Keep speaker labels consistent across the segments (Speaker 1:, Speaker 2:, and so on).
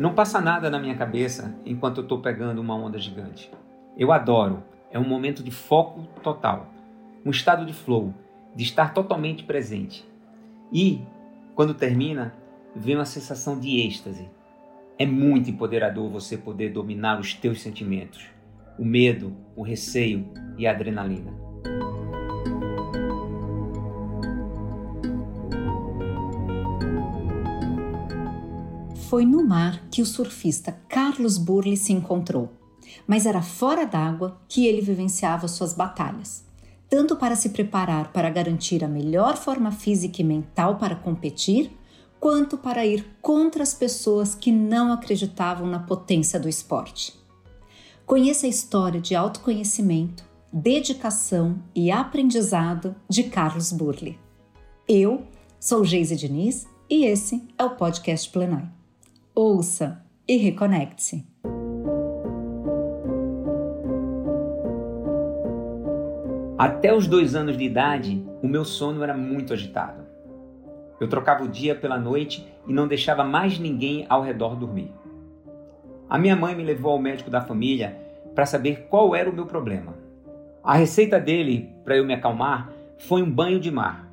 Speaker 1: Não passa nada na minha cabeça enquanto eu estou pegando uma onda gigante. Eu adoro, é um momento de foco total, um estado de flow, de estar totalmente presente. E, quando termina, vem uma sensação de êxtase. É muito empoderador você poder dominar os teus sentimentos, o medo, o receio e a adrenalina.
Speaker 2: Foi no mar que o surfista Carlos Burle se encontrou, mas era fora d'água que ele vivenciava suas batalhas tanto para se preparar para garantir a melhor forma física e mental para competir, quanto para ir contra as pessoas que não acreditavam na potência do esporte. Conheça a história de autoconhecimento, dedicação e aprendizado de Carlos Burle. Eu sou Geise Diniz e esse é o podcast Plenai. Ouça e reconecte-se.
Speaker 1: Até os dois anos de idade, o meu sono era muito agitado. Eu trocava o dia pela noite e não deixava mais ninguém ao redor dormir. A minha mãe me levou ao médico da família para saber qual era o meu problema. A receita dele para eu me acalmar foi um banho de mar.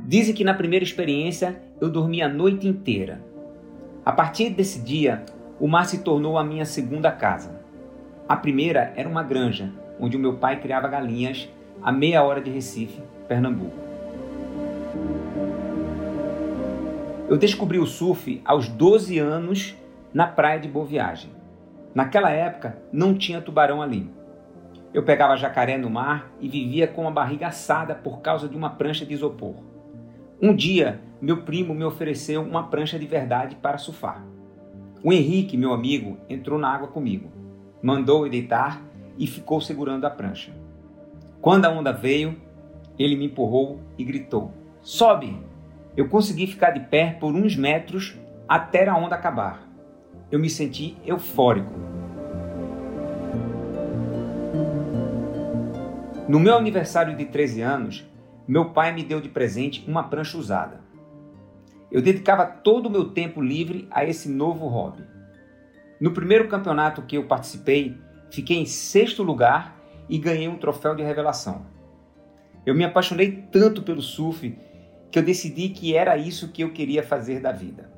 Speaker 1: Dizem que na primeira experiência eu dormi a noite inteira. A partir desse dia, o mar se tornou a minha segunda casa. A primeira era uma granja, onde o meu pai criava galinhas a meia hora de Recife, Pernambuco. Eu descobri o surf aos 12 anos na praia de Boa Viagem. Naquela época não tinha tubarão ali. Eu pegava jacaré no mar e vivia com a barriga assada por causa de uma prancha de isopor. Um dia, meu primo me ofereceu uma prancha de verdade para surfar. O Henrique, meu amigo, entrou na água comigo, mandou-me deitar e ficou segurando a prancha. Quando a onda veio, ele me empurrou e gritou: Sobe! Eu consegui ficar de pé por uns metros até a onda acabar. Eu me senti eufórico. No meu aniversário de 13 anos, meu pai me deu de presente uma prancha usada. Eu dedicava todo o meu tempo livre a esse novo hobby. No primeiro campeonato que eu participei, fiquei em sexto lugar e ganhei um troféu de revelação. Eu me apaixonei tanto pelo surf que eu decidi que era isso que eu queria fazer da vida.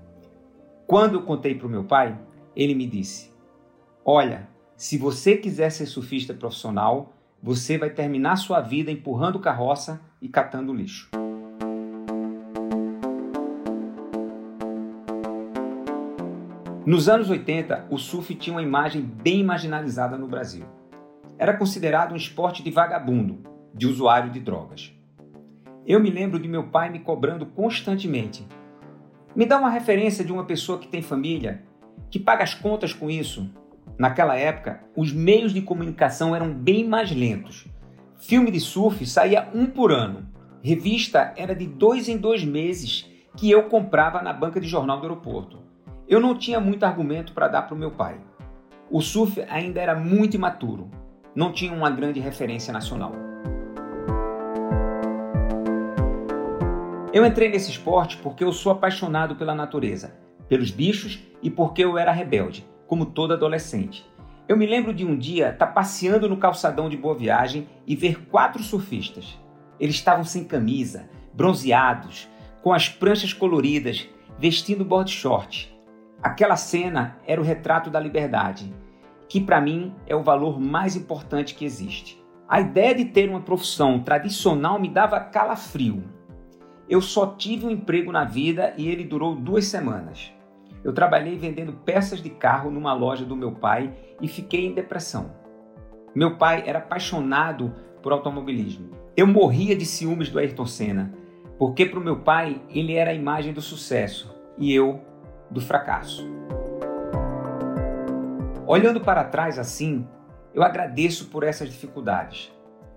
Speaker 1: Quando eu contei para o meu pai, ele me disse: Olha, se você quiser ser surfista profissional, você vai terminar sua vida empurrando carroça e catando lixo. Nos anos 80, o surf tinha uma imagem bem marginalizada no Brasil era considerado um esporte de vagabundo, de usuário de drogas. Eu me lembro de meu pai me cobrando constantemente. Me dá uma referência de uma pessoa que tem família, que paga as contas com isso. Naquela época, os meios de comunicação eram bem mais lentos. Filme de surf saía um por ano. Revista era de dois em dois meses que eu comprava na banca de jornal do aeroporto. Eu não tinha muito argumento para dar para o meu pai. O surf ainda era muito imaturo não tinha uma grande referência nacional. Eu entrei nesse esporte porque eu sou apaixonado pela natureza, pelos bichos e porque eu era rebelde, como todo adolescente. Eu me lembro de um dia estar tá passeando no calçadão de Boa Viagem e ver quatro surfistas. Eles estavam sem camisa, bronzeados, com as pranchas coloridas, vestindo board short. Aquela cena era o retrato da liberdade que para mim é o valor mais importante que existe. A ideia de ter uma profissão tradicional me dava calafrio. Eu só tive um emprego na vida e ele durou duas semanas. Eu trabalhei vendendo peças de carro numa loja do meu pai e fiquei em depressão. Meu pai era apaixonado por automobilismo. Eu morria de ciúmes do Ayrton Senna, porque para o meu pai ele era a imagem do sucesso e eu do fracasso. Olhando para trás assim, eu agradeço por essas dificuldades.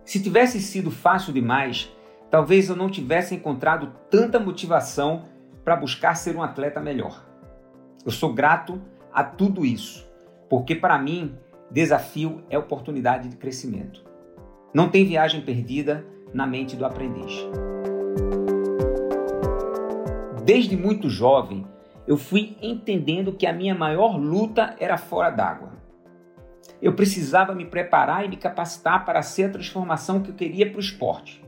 Speaker 1: Se tivesse sido fácil demais, talvez eu não tivesse encontrado tanta motivação para buscar ser um atleta melhor. Eu sou grato a tudo isso, porque para mim, desafio é oportunidade de crescimento. Não tem viagem perdida na mente do aprendiz. Desde muito jovem, eu fui entendendo que a minha maior luta era fora d'água. Eu precisava me preparar e me capacitar para ser a transformação que eu queria para o esporte.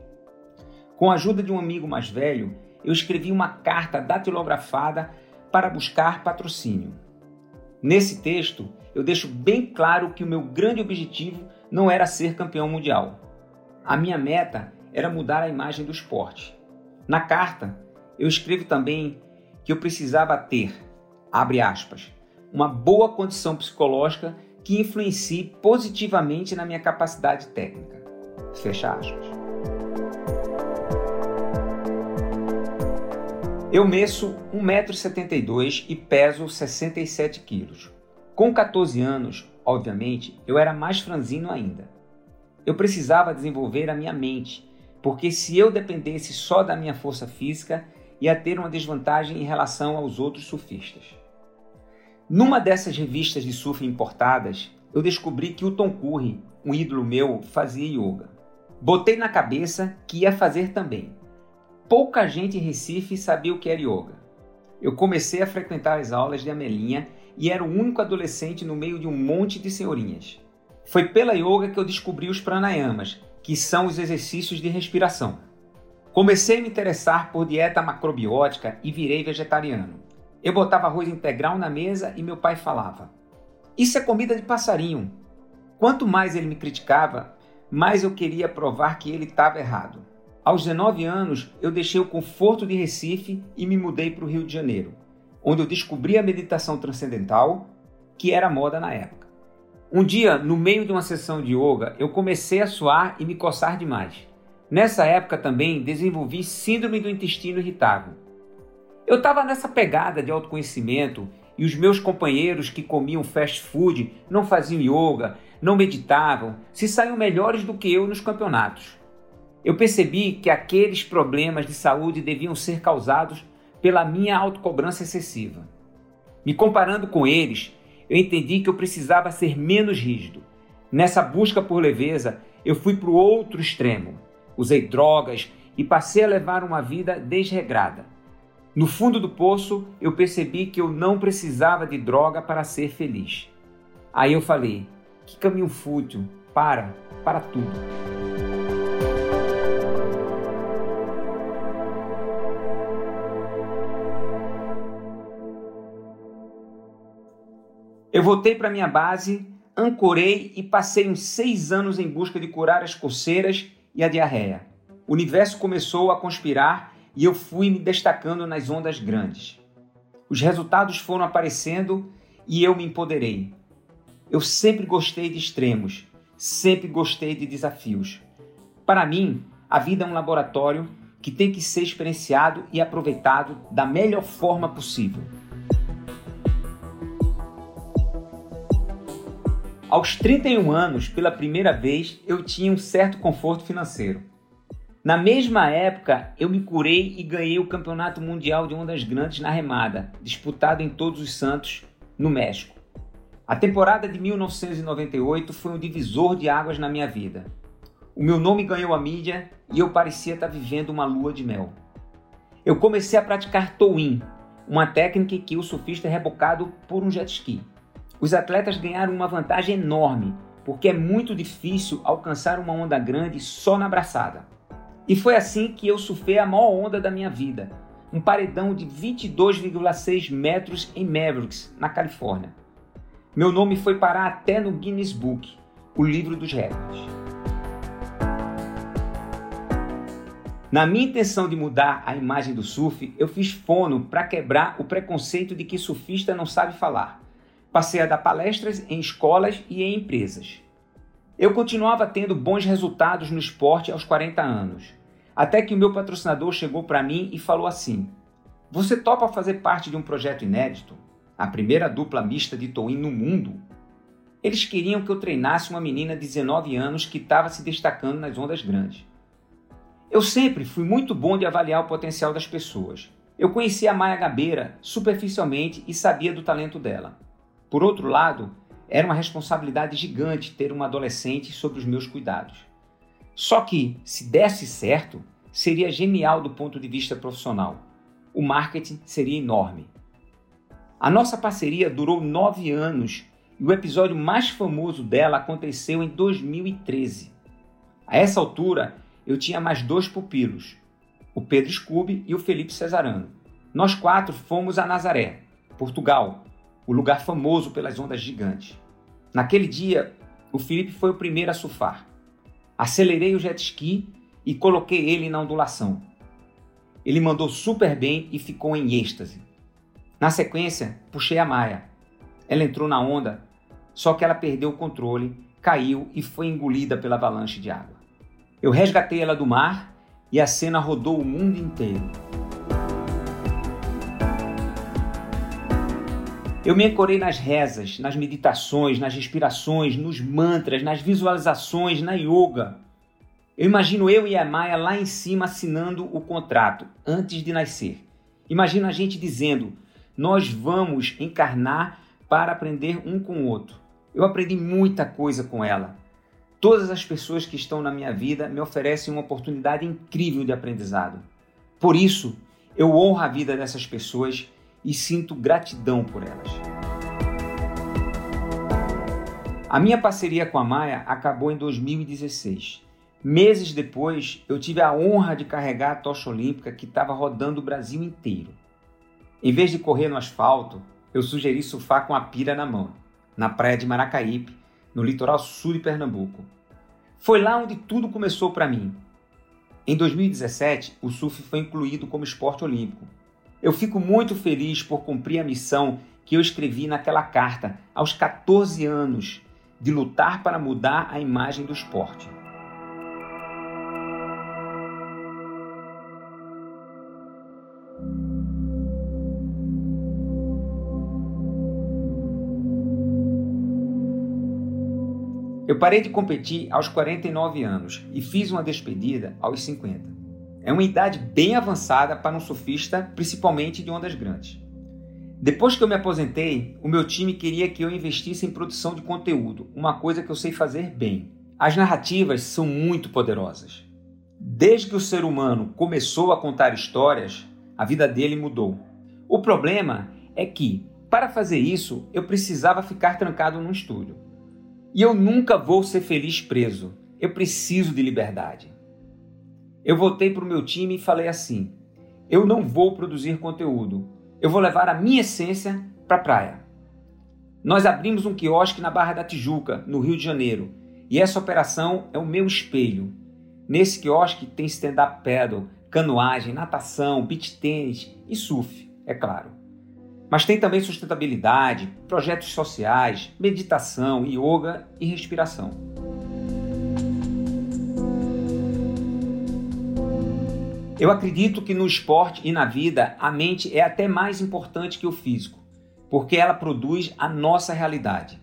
Speaker 1: Com a ajuda de um amigo mais velho, eu escrevi uma carta datilografada para buscar patrocínio. Nesse texto, eu deixo bem claro que o meu grande objetivo não era ser campeão mundial. A minha meta era mudar a imagem do esporte. Na carta, eu escrevo também que eu precisava ter, abre aspas, uma boa condição psicológica que influencie positivamente na minha capacidade técnica. Fecha aspas. Eu meço 1,72m e peso 67 kg. Com 14 anos, obviamente, eu era mais franzino ainda. Eu precisava desenvolver a minha mente, porque se eu dependesse só da minha força física, ia ter uma desvantagem em relação aos outros surfistas. Numa dessas revistas de surf importadas, eu descobri que o Tom Curry, um ídolo meu, fazia yoga. Botei na cabeça que ia fazer também. Pouca gente em Recife sabia o que era yoga. Eu comecei a frequentar as aulas de Amelinha e era o único adolescente no meio de um monte de senhorinhas. Foi pela yoga que eu descobri os pranayamas, que são os exercícios de respiração. Comecei a me interessar por dieta macrobiótica e virei vegetariano. Eu botava arroz integral na mesa e meu pai falava: Isso é comida de passarinho. Quanto mais ele me criticava, mais eu queria provar que ele estava errado. Aos 19 anos, eu deixei o conforto de Recife e me mudei para o Rio de Janeiro, onde eu descobri a meditação transcendental, que era moda na época. Um dia, no meio de uma sessão de yoga, eu comecei a suar e me coçar demais. Nessa época também desenvolvi síndrome do intestino irritável eu estava nessa pegada de autoconhecimento e os meus companheiros que comiam fast food não faziam yoga, não meditavam, se saíam melhores do que eu nos campeonatos. Eu percebi que aqueles problemas de saúde deviam ser causados pela minha autocobrança excessiva. Me comparando com eles, eu entendi que eu precisava ser menos rígido. Nessa busca por leveza, eu fui para o outro extremo. Usei drogas e passei a levar uma vida desregrada. No fundo do poço, eu percebi que eu não precisava de droga para ser feliz. Aí eu falei: que caminho fútil, para, para tudo. Eu voltei para minha base, ancorei e passei uns seis anos em busca de curar as coceiras e a diarreia. O universo começou a conspirar e eu fui me destacando nas ondas grandes. Os resultados foram aparecendo e eu me empoderei. Eu sempre gostei de extremos, sempre gostei de desafios. Para mim, a vida é um laboratório que tem que ser experienciado e aproveitado da melhor forma possível. Aos 31 anos, pela primeira vez, eu tinha um certo conforto financeiro. Na mesma época, eu me curei e ganhei o Campeonato Mundial de Ondas Grandes na remada, disputado em Todos os Santos, no México. A temporada de 1998 foi um divisor de águas na minha vida. O meu nome ganhou a mídia e eu parecia estar vivendo uma lua de mel. Eu comecei a praticar towing, uma técnica que o surfista é rebocado por um jet ski. Os atletas ganharam uma vantagem enorme, porque é muito difícil alcançar uma onda grande só na braçada. E foi assim que eu surfei a maior onda da minha vida, um paredão de 22,6 metros em Mavericks, na Califórnia. Meu nome foi parar até no Guinness Book, o livro dos recordes. Na minha intenção de mudar a imagem do surf, eu fiz fono para quebrar o preconceito de que surfista não sabe falar. Passei a dar palestras em escolas e em empresas. Eu continuava tendo bons resultados no esporte aos 40 anos. Até que o meu patrocinador chegou para mim e falou assim: Você topa fazer parte de um projeto inédito? A primeira dupla mista de Toin no mundo? Eles queriam que eu treinasse uma menina de 19 anos que estava se destacando nas ondas grandes. Eu sempre fui muito bom de avaliar o potencial das pessoas. Eu conhecia a Maia Gabeira superficialmente e sabia do talento dela. Por outro lado, era uma responsabilidade gigante ter uma adolescente sob os meus cuidados. Só que, se desse certo, seria genial do ponto de vista profissional. O marketing seria enorme. A nossa parceria durou nove anos e o episódio mais famoso dela aconteceu em 2013. A essa altura, eu tinha mais dois pupilos, o Pedro Scooby e o Felipe Cesarano. Nós quatro fomos a Nazaré, Portugal, o lugar famoso pelas ondas gigantes. Naquele dia, o Felipe foi o primeiro a surfar. Acelerei o jet ski e coloquei ele na ondulação. Ele mandou super bem e ficou em êxtase. Na sequência, puxei a Maia. Ela entrou na onda, só que ela perdeu o controle, caiu e foi engolida pela avalanche de água. Eu resgatei ela do mar e a cena rodou o mundo inteiro. Eu me ancorei nas rezas, nas meditações, nas respirações, nos mantras, nas visualizações, na yoga. Eu imagino eu e a Maia lá em cima assinando o contrato antes de nascer. Imagino a gente dizendo: Nós vamos encarnar para aprender um com o outro. Eu aprendi muita coisa com ela. Todas as pessoas que estão na minha vida me oferecem uma oportunidade incrível de aprendizado. Por isso, eu honro a vida dessas pessoas e sinto gratidão por elas. A minha parceria com a Maia acabou em 2016. Meses depois, eu tive a honra de carregar a tocha olímpica que estava rodando o Brasil inteiro. Em vez de correr no asfalto, eu sugeri surfar com a pira na mão, na praia de Maracaípe, no litoral sul de Pernambuco. Foi lá onde tudo começou para mim. Em 2017, o surf foi incluído como esporte olímpico. Eu fico muito feliz por cumprir a missão que eu escrevi naquela carta aos 14 anos de lutar para mudar a imagem do esporte. Eu parei de competir aos 49 anos e fiz uma despedida aos 50. É uma idade bem avançada para um surfista, principalmente de ondas grandes. Depois que eu me aposentei, o meu time queria que eu investisse em produção de conteúdo, uma coisa que eu sei fazer bem. As narrativas são muito poderosas. Desde que o ser humano começou a contar histórias, a vida dele mudou. O problema é que, para fazer isso, eu precisava ficar trancado num estúdio. E eu nunca vou ser feliz preso. Eu preciso de liberdade. Eu voltei para o meu time e falei assim: eu não vou produzir conteúdo. Eu vou levar a minha essência para a praia. Nós abrimos um quiosque na Barra da Tijuca, no Rio de Janeiro, e essa operação é o meu espelho. Nesse quiosque tem stand-up paddle, canoagem, natação, beach tênis e surf, é claro. Mas tem também sustentabilidade, projetos sociais, meditação, yoga e respiração. Eu acredito que no esporte e na vida a mente é até mais importante que o físico, porque ela produz a nossa realidade.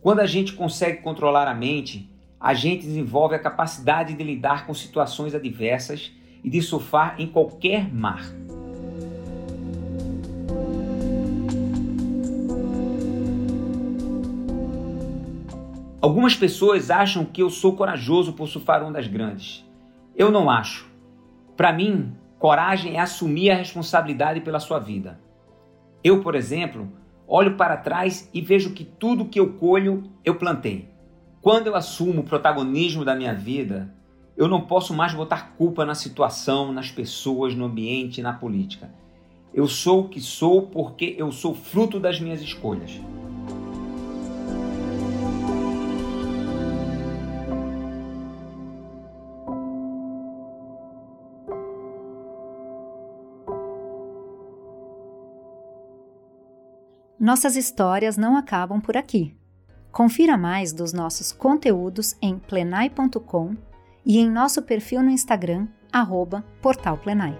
Speaker 1: Quando a gente consegue controlar a mente, a gente desenvolve a capacidade de lidar com situações adversas e de surfar em qualquer mar. Algumas pessoas acham que eu sou corajoso por surfar ondas grandes. Eu não acho. Para mim, coragem é assumir a responsabilidade pela sua vida. Eu, por exemplo, olho para trás e vejo que tudo que eu colho, eu plantei. Quando eu assumo o protagonismo da minha vida, eu não posso mais botar culpa na situação, nas pessoas, no ambiente, na política. Eu sou o que sou porque eu sou fruto das minhas escolhas.
Speaker 2: Nossas histórias não acabam por aqui. Confira mais dos nossos conteúdos em plenai.com e em nosso perfil no Instagram, arroba Portal Plenai.